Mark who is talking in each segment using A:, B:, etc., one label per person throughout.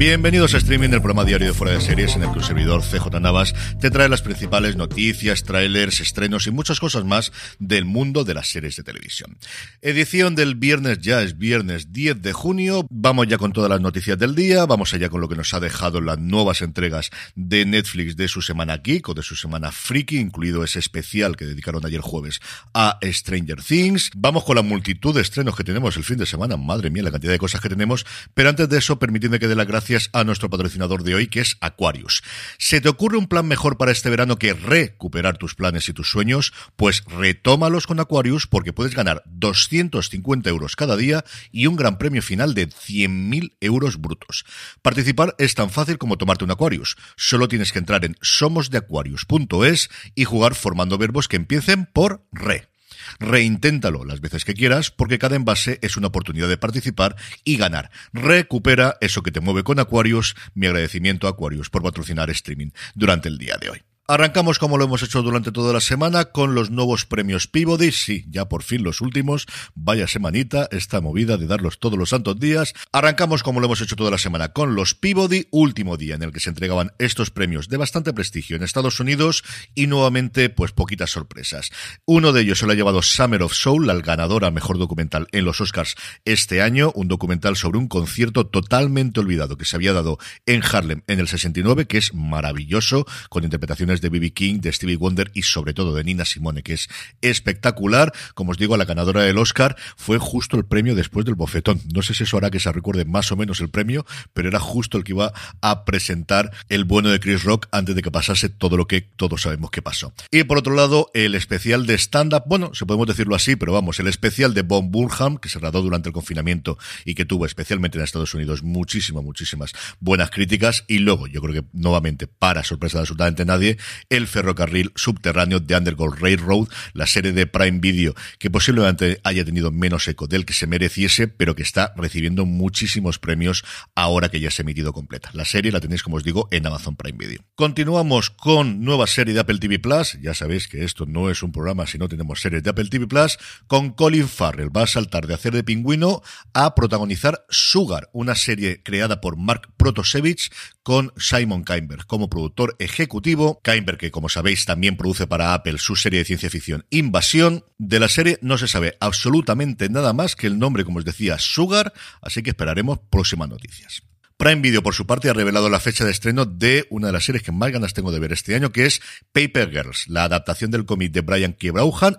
A: Bienvenidos a streaming del programa diario de Fuera de Series en el que un servidor CJ Navas te trae las principales noticias, trailers, estrenos y muchas cosas más del mundo de las series de televisión. Edición del viernes, ya es viernes 10 de junio. Vamos ya con todas las noticias del día, vamos allá con lo que nos ha dejado las nuevas entregas de Netflix de su semana geek o de su semana freaky, incluido ese especial que dedicaron ayer jueves a Stranger Things. Vamos con la multitud de estrenos que tenemos el fin de semana, madre mía la cantidad de cosas que tenemos, pero antes de eso permitidme que dé las gracias a nuestro patrocinador de hoy, que es Aquarius. ¿Se te ocurre un plan mejor para este verano que recuperar tus planes y tus sueños? Pues retómalos con Aquarius porque puedes ganar 250 euros cada día y un gran premio final de 100.000 euros brutos. Participar es tan fácil como tomarte un Aquarius. Solo tienes que entrar en somosdeaquarius.es y jugar formando verbos que empiecen por re. Reinténtalo las veces que quieras porque cada envase es una oportunidad de participar y ganar. Recupera eso que te mueve con Aquarius. Mi agradecimiento a Aquarius por patrocinar streaming durante el día de hoy. Arrancamos como lo hemos hecho durante toda la semana con los nuevos premios Peabody, sí, ya por fin los últimos, vaya semanita, esta movida de darlos todos los santos días. Arrancamos como lo hemos hecho toda la semana con los Peabody, último día en el que se entregaban estos premios de bastante prestigio en Estados Unidos y nuevamente pues poquitas sorpresas. Uno de ellos se lo ha llevado Summer of Soul, la ganadora mejor documental en los Oscars este año, un documental sobre un concierto totalmente olvidado que se había dado en Harlem en el 69, que es maravilloso, con interpretaciones de B.B. King, de Stevie Wonder y sobre todo de Nina Simone, que es espectacular. Como os digo, la ganadora del Oscar fue justo el premio después del bofetón. No sé si eso hará que se recuerde más o menos el premio, pero era justo el que iba a presentar el bueno de Chris Rock antes de que pasase todo lo que todos sabemos que pasó. Y por otro lado, el especial de stand-up, bueno, se podemos decirlo así, pero vamos, el especial de Bob Burnham, que se rodó durante el confinamiento y que tuvo especialmente en Estados Unidos muchísimas, muchísimas buenas críticas. Y luego, yo creo que nuevamente, para sorpresa de absolutamente nadie, el ferrocarril subterráneo de Underground Railroad, la serie de Prime Video, que posiblemente haya tenido menos eco del que se mereciese, pero que está recibiendo muchísimos premios ahora que ya se ha emitido completa. La serie la tenéis, como os digo, en Amazon Prime Video. Continuamos con nueva serie de Apple TV Plus. Ya sabéis que esto no es un programa si no tenemos series de Apple TV Plus. Con Colin Farrell va a saltar de hacer de pingüino a protagonizar Sugar, una serie creada por Mark Protosevich con Simon Kainberg como productor ejecutivo. Kainberg, que como sabéis también produce para Apple su serie de ciencia ficción Invasión. De la serie no se sabe absolutamente nada más que el nombre, como os decía, Sugar, así que esperaremos próximas noticias. Prime Video, por su parte, ha revelado la fecha de estreno de una de las series que más ganas tengo de ver este año, que es Paper Girls, la adaptación del cómic de Brian K.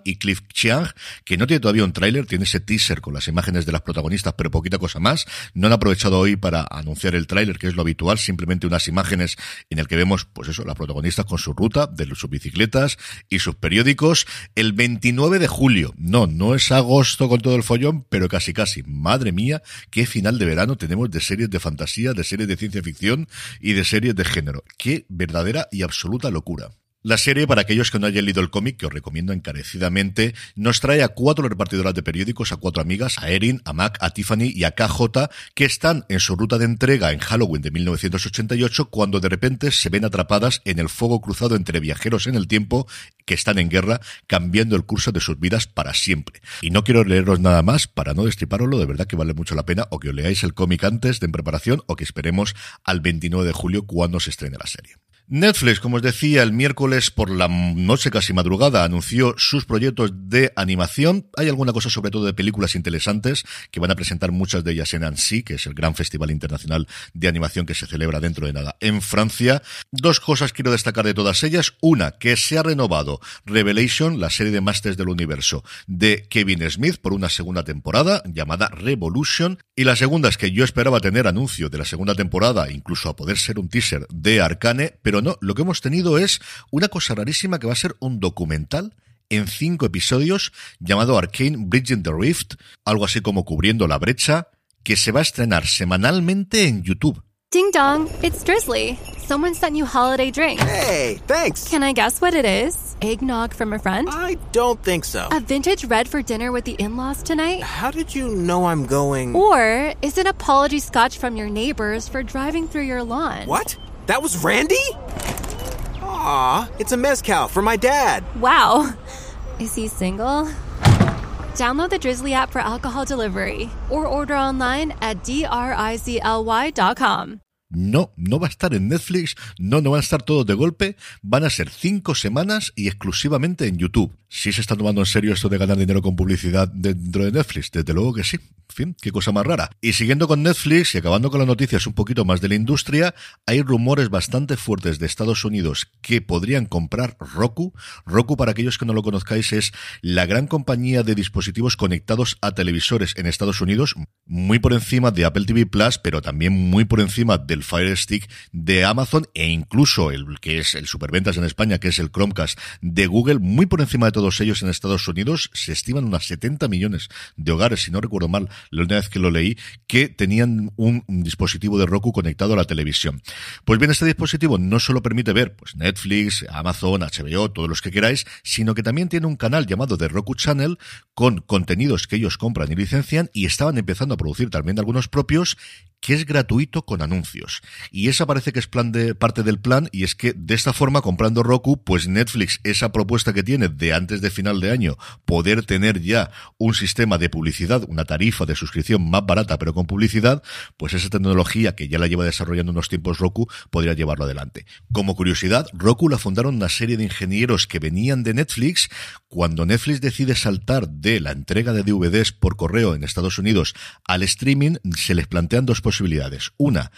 A: y Cliff Chiang, que no tiene todavía un tráiler, tiene ese teaser con las imágenes de las protagonistas, pero poquita cosa más. No han aprovechado hoy para anunciar el tráiler, que es lo habitual, simplemente unas imágenes en el que vemos, pues eso, las protagonistas con su ruta, de sus bicicletas y sus periódicos. El 29 de julio, no, no es agosto con todo el follón, pero casi casi. Madre mía, qué final de verano tenemos de series de fantasía de series de ciencia ficción y de series de género. Qué verdadera y absoluta locura. La serie, para aquellos que no hayan leído el cómic, que os recomiendo encarecidamente, nos trae a cuatro repartidoras de periódicos, a cuatro amigas, a Erin, a Mac, a Tiffany y a KJ, que están en su ruta de entrega en Halloween de 1988, cuando de repente se ven atrapadas en el fuego cruzado entre viajeros en el tiempo que están en guerra, cambiando el curso de sus vidas para siempre. Y no quiero leeros nada más para no destriparoslo, de verdad que vale mucho la pena, o que os leáis el cómic antes de en preparación, o que esperemos al 29 de julio cuando se estrene la serie. Netflix, como os decía, el miércoles por la noche casi madrugada anunció sus proyectos de animación. Hay alguna cosa sobre todo de películas interesantes que van a presentar muchas de ellas en Annecy, que es el gran festival internacional de animación que se celebra dentro de nada en Francia. Dos cosas quiero destacar de todas ellas. Una, que se ha renovado Revelation, la serie de Masters del Universo de Kevin Smith por una segunda temporada llamada Revolution. Y la segunda es que yo esperaba tener anuncio de la segunda temporada, incluso a poder ser un teaser de Arcane, pero ¿no? Lo que hemos tenido es una cosa rarísima que va a ser un documental en cinco episodios llamado Arcane Bridging the Rift, algo así como cubriendo la brecha, que se va a estrenar semanalmente en YouTube.
B: Ding dong, it's Drizzly. Someone sent you holiday drinks.
C: Hey, thanks.
B: Can I guess what it is? Eggnog from a friend?
C: I don't think so.
B: A vintage red for dinner with the in laws tonight?
C: How did you know I'm going?
B: Or is it apology scotch from your neighbors for driving through your lawn?
C: What? That was Randy? Aw, it's a mezcal for my dad.
B: Wow. Is he single? Download the Drizzly app for alcohol delivery or order online at drizly.com.
A: No, no va a estar en Netflix, no, no van a estar todos de golpe, van a ser cinco semanas y exclusivamente en YouTube. Si se está tomando en serio esto de ganar dinero con publicidad dentro de Netflix, desde luego que sí. En fin, qué cosa más rara. Y siguiendo con Netflix y acabando con las noticias un poquito más de la industria, hay rumores bastante fuertes de Estados Unidos que podrían comprar Roku. Roku, para aquellos que no lo conozcáis, es la gran compañía de dispositivos conectados a televisores en Estados Unidos, muy por encima de Apple TV Plus, pero también muy por encima del Fire Stick de Amazon e incluso el que es el superventas en España, que es el Chromecast de Google, muy por encima de todos ellos en Estados Unidos, se estiman unas 70 millones de hogares, si no recuerdo mal, la última vez que lo leí, que tenían un dispositivo de Roku conectado a la televisión. Pues bien, este dispositivo no solo permite ver pues Netflix, Amazon, HBO, todos los que queráis, sino que también tiene un canal llamado The Roku Channel con contenidos que ellos compran y licencian y estaban empezando a producir también algunos propios que es gratuito con anuncios. Y esa parece que es plan de, parte del plan, y es que de esta forma, comprando Roku, pues Netflix, esa propuesta que tiene de antes de final de año, poder tener ya un sistema de publicidad, una tarifa de suscripción más barata, pero con publicidad, pues esa tecnología que ya la lleva desarrollando unos tiempos Roku, podría llevarlo adelante. Como curiosidad, Roku la fundaron una serie de ingenieros que venían de Netflix. Cuando Netflix decide saltar de la entrega de DVDs por correo en Estados Unidos al streaming, se les plantean dos. Una,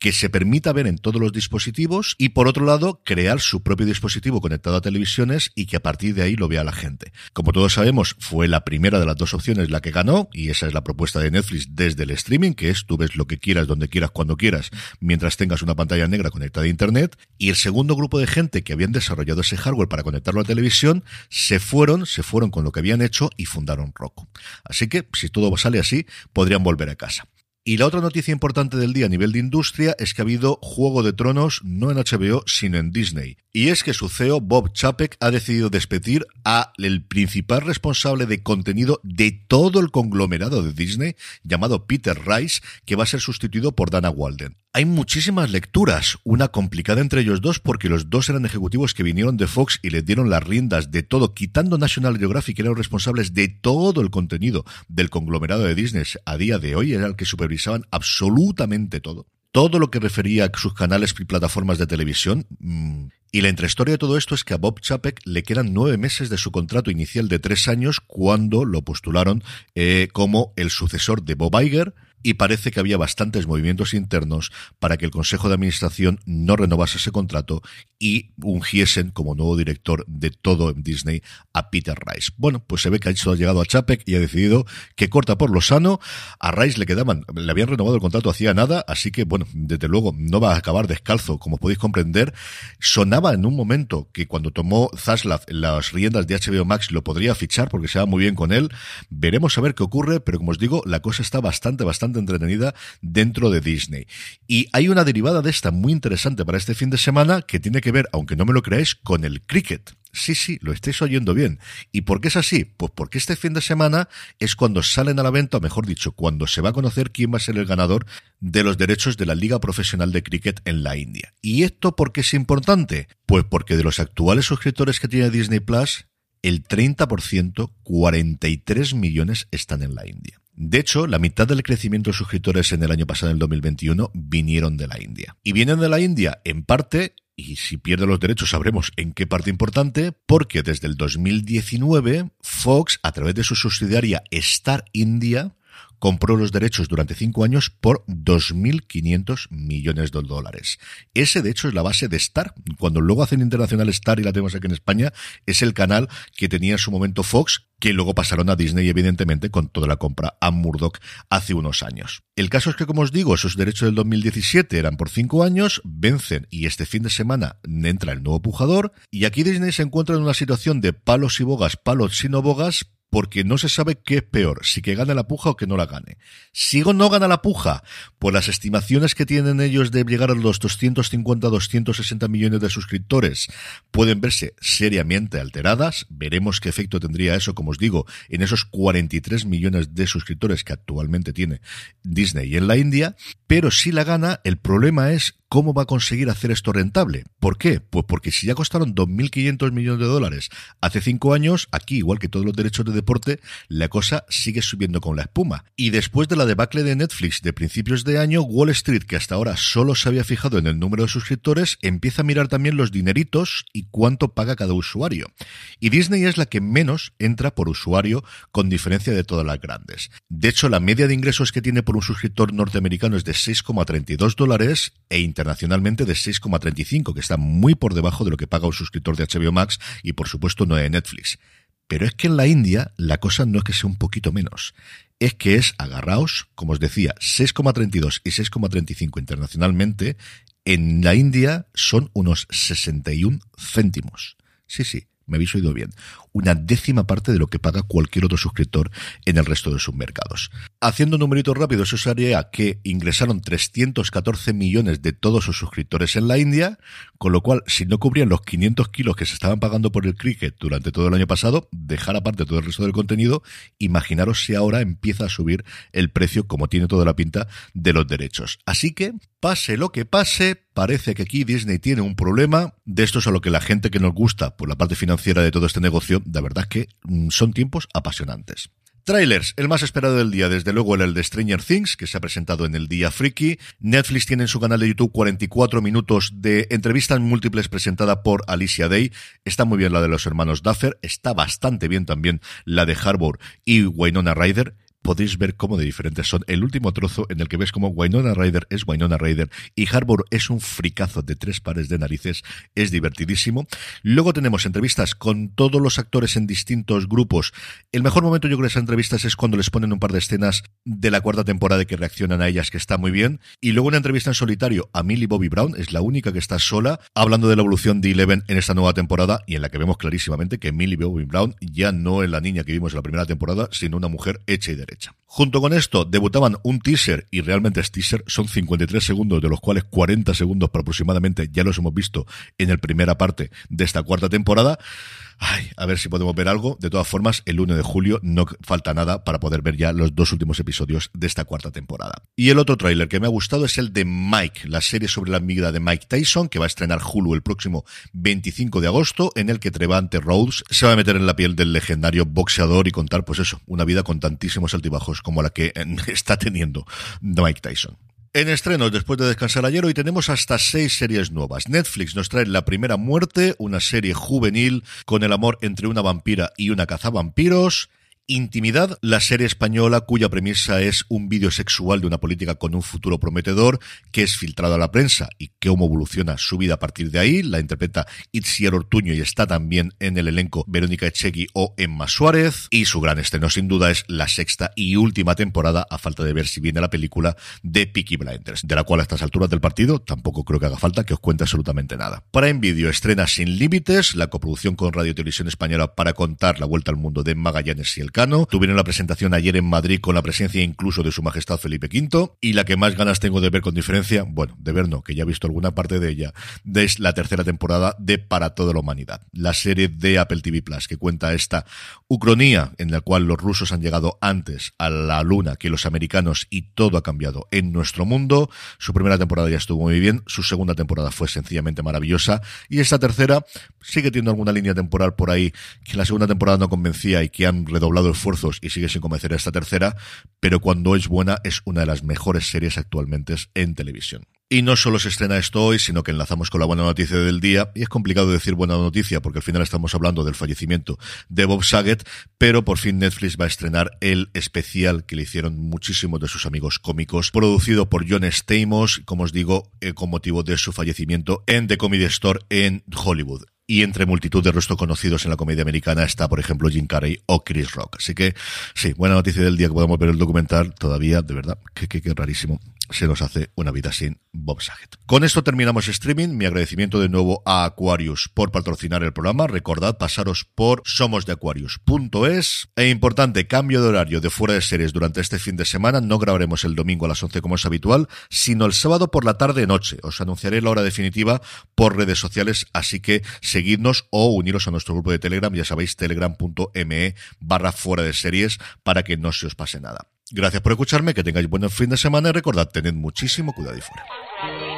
A: que se permita ver en todos los dispositivos y por otro lado crear su propio dispositivo conectado a televisiones y que a partir de ahí lo vea la gente. Como todos sabemos, fue la primera de las dos opciones la que ganó y esa es la propuesta de Netflix desde el streaming, que es tú ves lo que quieras, donde quieras, cuando quieras, mientras tengas una pantalla negra conectada a Internet. Y el segundo grupo de gente que habían desarrollado ese hardware para conectarlo a televisión se fueron, se fueron con lo que habían hecho y fundaron Roku. Así que, si todo sale así, podrían volver a casa. Y la otra noticia importante del día a nivel de industria es que ha habido Juego de Tronos no en HBO, sino en Disney. Y es que su CEO, Bob Chapek, ha decidido despedir a el principal responsable de contenido de todo el conglomerado de Disney, llamado Peter Rice, que va a ser sustituido por Dana Walden. Hay muchísimas lecturas, una complicada entre ellos dos porque los dos eran ejecutivos que vinieron de Fox y le dieron las riendas de todo, quitando National Geographic, que eran los responsables de todo el contenido del conglomerado de Disney a día de hoy, era el que supervisaban absolutamente todo todo lo que refería a sus canales y plataformas de televisión. Mm, y la entrehistoria de todo esto es que a Bob Chapek le quedan nueve meses de su contrato inicial de tres años cuando lo postularon eh, como el sucesor de Bob Iger y parece que había bastantes movimientos internos para que el Consejo de Administración no renovase ese contrato y ungiesen como nuevo director de todo en Disney a Peter Rice. Bueno, pues se ve que ha llegado a Chapek y ha decidido que corta por lo sano. A Rice le quedaban, le habían renovado el contrato hacía nada, así que bueno, desde luego no va a acabar descalzo, como podéis comprender. Sonaba en un momento que cuando tomó Zaslav las riendas de HBO Max lo podría fichar porque se va muy bien con él. Veremos a ver qué ocurre, pero como os digo, la cosa está bastante, bastante entretenida dentro de Disney. Y hay una derivada de esta muy interesante para este fin de semana que tiene que ver, aunque no me lo creáis, con el cricket. Sí, sí, lo estáis oyendo bien. ¿Y por qué es así? Pues porque este fin de semana es cuando salen a la venta, o mejor dicho, cuando se va a conocer quién va a ser el ganador de los derechos de la Liga Profesional de Cricket en la India. ¿Y esto por qué es importante? Pues porque de los actuales suscriptores que tiene Disney Plus, el 30%, 43 millones están en la India. De hecho, la mitad del crecimiento de suscriptores en el año pasado, en el 2021, vinieron de la India. Y vienen de la India, en parte, y si pierde los derechos sabremos en qué parte importante, porque desde el 2019 Fox, a través de su subsidiaria Star India, compró los derechos durante cinco años por 2.500 millones de dólares. Ese, de hecho, es la base de Star. Cuando luego hacen Internacional Star y la tenemos aquí en España, es el canal que tenía en su momento Fox, que luego pasaron a Disney, evidentemente, con toda la compra a Murdoch hace unos años. El caso es que, como os digo, esos derechos del 2017 eran por cinco años, vencen y este fin de semana entra el nuevo pujador, y aquí Disney se encuentra en una situación de palos y bogas, palos y no bogas, porque no se sabe qué es peor, si que gane la puja o que no la gane. Si no gana la puja, por las estimaciones que tienen ellos de llegar a los 250-260 millones de suscriptores, pueden verse seriamente alteradas. Veremos qué efecto tendría eso, como os digo, en esos 43 millones de suscriptores que actualmente tiene Disney en la India. Pero si la gana, el problema es ¿Cómo va a conseguir hacer esto rentable? ¿Por qué? Pues porque si ya costaron 2.500 millones de dólares hace cinco años, aquí, igual que todos los derechos de deporte, la cosa sigue subiendo con la espuma. Y después de la debacle de Netflix de principios de año, Wall Street, que hasta ahora solo se había fijado en el número de suscriptores, empieza a mirar también los dineritos y cuánto paga cada usuario. Y Disney es la que menos entra por usuario, con diferencia de todas las grandes. De hecho, la media de ingresos que tiene por un suscriptor norteamericano es de 6,32 dólares e internacionalmente de 6,35, que está muy por debajo de lo que paga un suscriptor de HBO Max y por supuesto no de Netflix. Pero es que en la India la cosa no es que sea un poquito menos, es que es, agarraos, como os decía, 6,32 y 6,35 internacionalmente, en la India son unos 61 céntimos. Sí, sí, me habéis oído bien, una décima parte de lo que paga cualquier otro suscriptor en el resto de sus mercados. Haciendo numeritos rápidos, eso haría que ingresaron 314 millones de todos sus suscriptores en la India, con lo cual, si no cubrían los 500 kilos que se estaban pagando por el cricket durante todo el año pasado, dejar aparte todo el resto del contenido, imaginaros si ahora empieza a subir el precio, como tiene toda la pinta, de los derechos. Así que, pase lo que pase, parece que aquí Disney tiene un problema. De esto es a lo que la gente que nos gusta por la parte financiera de todo este negocio, de verdad que mm, son tiempos apasionantes. Trailers, el más esperado del día, desde luego el de Stranger Things, que se ha presentado en el día Freaky. Netflix tiene en su canal de YouTube 44 minutos de entrevistas múltiples presentada por Alicia Day. Está muy bien la de los hermanos Duffer, está bastante bien también la de Harbour y Wynonna Ryder podéis ver cómo de diferentes son. El último trozo en el que ves como Wynonna Ryder es Wynonna Ryder y Harbour es un fricazo de tres pares de narices, es divertidísimo. Luego tenemos entrevistas con todos los actores en distintos grupos. El mejor momento yo creo de esas entrevistas es cuando les ponen un par de escenas de la cuarta temporada que reaccionan a ellas, que está muy bien. Y luego una entrevista en solitario a Millie Bobby Brown, es la única que está sola, hablando de la evolución de Eleven en esta nueva temporada y en la que vemos clarísimamente que Millie Bobby Brown ya no es la niña que vimos en la primera temporada, sino una mujer hecha y. Junto con esto, debutaban un teaser, y realmente es teaser, son 53 segundos, de los cuales 40 segundos aproximadamente ya los hemos visto en la primera parte de esta cuarta temporada. A ver si podemos ver algo. De todas formas, el 1 de julio no falta nada para poder ver ya los dos últimos episodios de esta cuarta temporada. Y el otro tráiler que me ha gustado es el de Mike, la serie sobre la amiga de Mike Tyson, que va a estrenar Hulu el próximo 25 de agosto, en el que Trevante Rhodes se va a meter en la piel del legendario boxeador y contar, pues eso, una vida con tantísimos altibajos como la que está teniendo Mike Tyson. En estrenos, después de descansar ayer, hoy tenemos hasta seis series nuevas. Netflix nos trae La Primera Muerte, una serie juvenil con el amor entre una vampira y una cazavampiros. Intimidad, la serie española cuya premisa es un vídeo sexual de una política con un futuro prometedor que es filtrado a la prensa y cómo evoluciona su vida a partir de ahí. La interpreta Itziar Ortuño y está también en el elenco Verónica Echegui o Emma Suárez. Y su gran estreno sin duda es la sexta y última temporada, a falta de ver si viene la película de Peaky Blinders, de la cual a estas alturas del partido tampoco creo que haga falta que os cuente absolutamente nada. Para en vídeo estrena Sin Límites, la coproducción con Radio Televisión Española para contar la vuelta al mundo de Magallanes y el Tuvieron la presentación ayer en Madrid con la presencia incluso de su majestad Felipe V. Y la que más ganas tengo de ver con diferencia, bueno, de ver no, que ya he visto alguna parte de ella, es la tercera temporada de Para toda la humanidad, la serie de Apple TV Plus que cuenta esta ucronía en la cual los rusos han llegado antes a la luna que los americanos y todo ha cambiado en nuestro mundo. Su primera temporada ya estuvo muy bien, su segunda temporada fue sencillamente maravillosa y esta tercera sigue teniendo alguna línea temporal por ahí que la segunda temporada no convencía y que han redoblado esfuerzos y sigue sin convencer a esta tercera, pero cuando es buena es una de las mejores series actualmente en televisión. Y no solo se estrena esto hoy, sino que enlazamos con la buena noticia del día. Y es complicado decir buena noticia porque al final estamos hablando del fallecimiento de Bob Saget, pero por fin Netflix va a estrenar el especial que le hicieron muchísimos de sus amigos cómicos, producido por John Stamos, como os digo, eh, con motivo de su fallecimiento en The Comedy Store en Hollywood y entre multitud de rostros conocidos en la comedia americana está, por ejemplo, Jim Carrey o Chris Rock. Así que, sí, buena noticia del día que podamos ver el documental, todavía, de verdad, que, rarísimo se nos hace una vida sin Bob Saget. Con esto terminamos streaming. Mi agradecimiento de nuevo a Aquarius por patrocinar el programa. Recordad pasaros por somosdeaquarius.es. E importante, cambio de horario de fuera de series durante este fin de semana. No grabaremos el domingo a las 11 como es habitual, sino el sábado por la tarde-noche. Os anunciaré la hora definitiva por redes sociales, así que seguidnos o uniros a nuestro grupo de Telegram. Ya sabéis, telegram.me barra fuera de series para que no se os pase nada. Gracias por escucharme, que tengáis buen fin de semana y recordad, tened muchísimo cuidado y fuera.